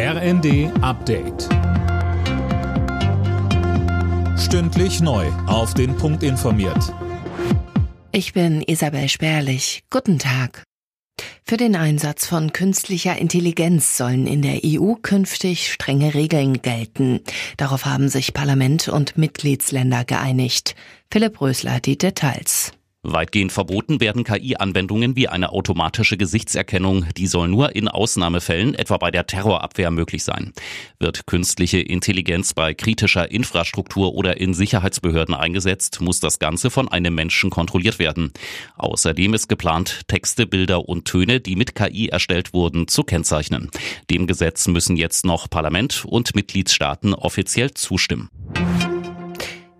RND Update. Stündlich neu. Auf den Punkt informiert. Ich bin Isabel Spärlich. Guten Tag. Für den Einsatz von künstlicher Intelligenz sollen in der EU künftig strenge Regeln gelten. Darauf haben sich Parlament und Mitgliedsländer geeinigt. Philipp Rösler die Details. Weitgehend verboten werden KI-Anwendungen wie eine automatische Gesichtserkennung. Die soll nur in Ausnahmefällen, etwa bei der Terrorabwehr, möglich sein. Wird künstliche Intelligenz bei kritischer Infrastruktur oder in Sicherheitsbehörden eingesetzt, muss das Ganze von einem Menschen kontrolliert werden. Außerdem ist geplant, Texte, Bilder und Töne, die mit KI erstellt wurden, zu kennzeichnen. Dem Gesetz müssen jetzt noch Parlament und Mitgliedstaaten offiziell zustimmen.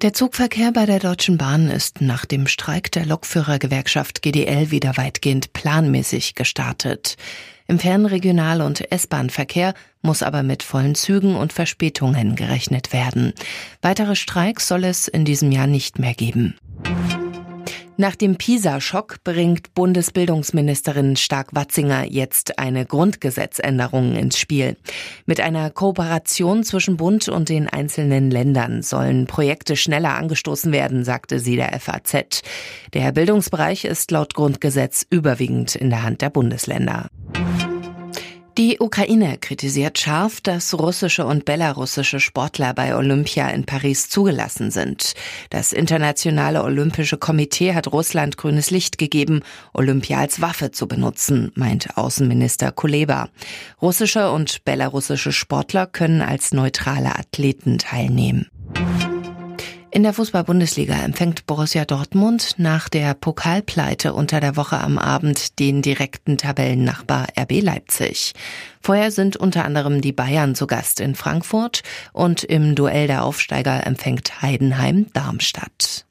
Der Zugverkehr bei der Deutschen Bahn ist nach dem Streik der Lokführergewerkschaft GDL wieder weitgehend planmäßig gestartet. Im Fernregional- und S-Bahn-Verkehr muss aber mit vollen Zügen und Verspätungen gerechnet werden. Weitere Streiks soll es in diesem Jahr nicht mehr geben. Nach dem PISA-Schock bringt Bundesbildungsministerin Stark-Watzinger jetzt eine Grundgesetzänderung ins Spiel. Mit einer Kooperation zwischen Bund und den einzelnen Ländern sollen Projekte schneller angestoßen werden, sagte sie der FAZ. Der Bildungsbereich ist laut Grundgesetz überwiegend in der Hand der Bundesländer. Die Ukraine kritisiert scharf, dass russische und belarussische Sportler bei Olympia in Paris zugelassen sind. Das Internationale Olympische Komitee hat Russland grünes Licht gegeben, Olympia als Waffe zu benutzen, meint Außenminister Kuleba. Russische und belarussische Sportler können als neutrale Athleten teilnehmen. In der Fußball-Bundesliga empfängt Borussia Dortmund nach der Pokalpleite unter der Woche am Abend den direkten Tabellennachbar RB Leipzig. Vorher sind unter anderem die Bayern zu Gast in Frankfurt und im Duell der Aufsteiger empfängt Heidenheim Darmstadt.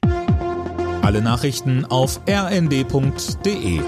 Alle Nachrichten auf rnd.de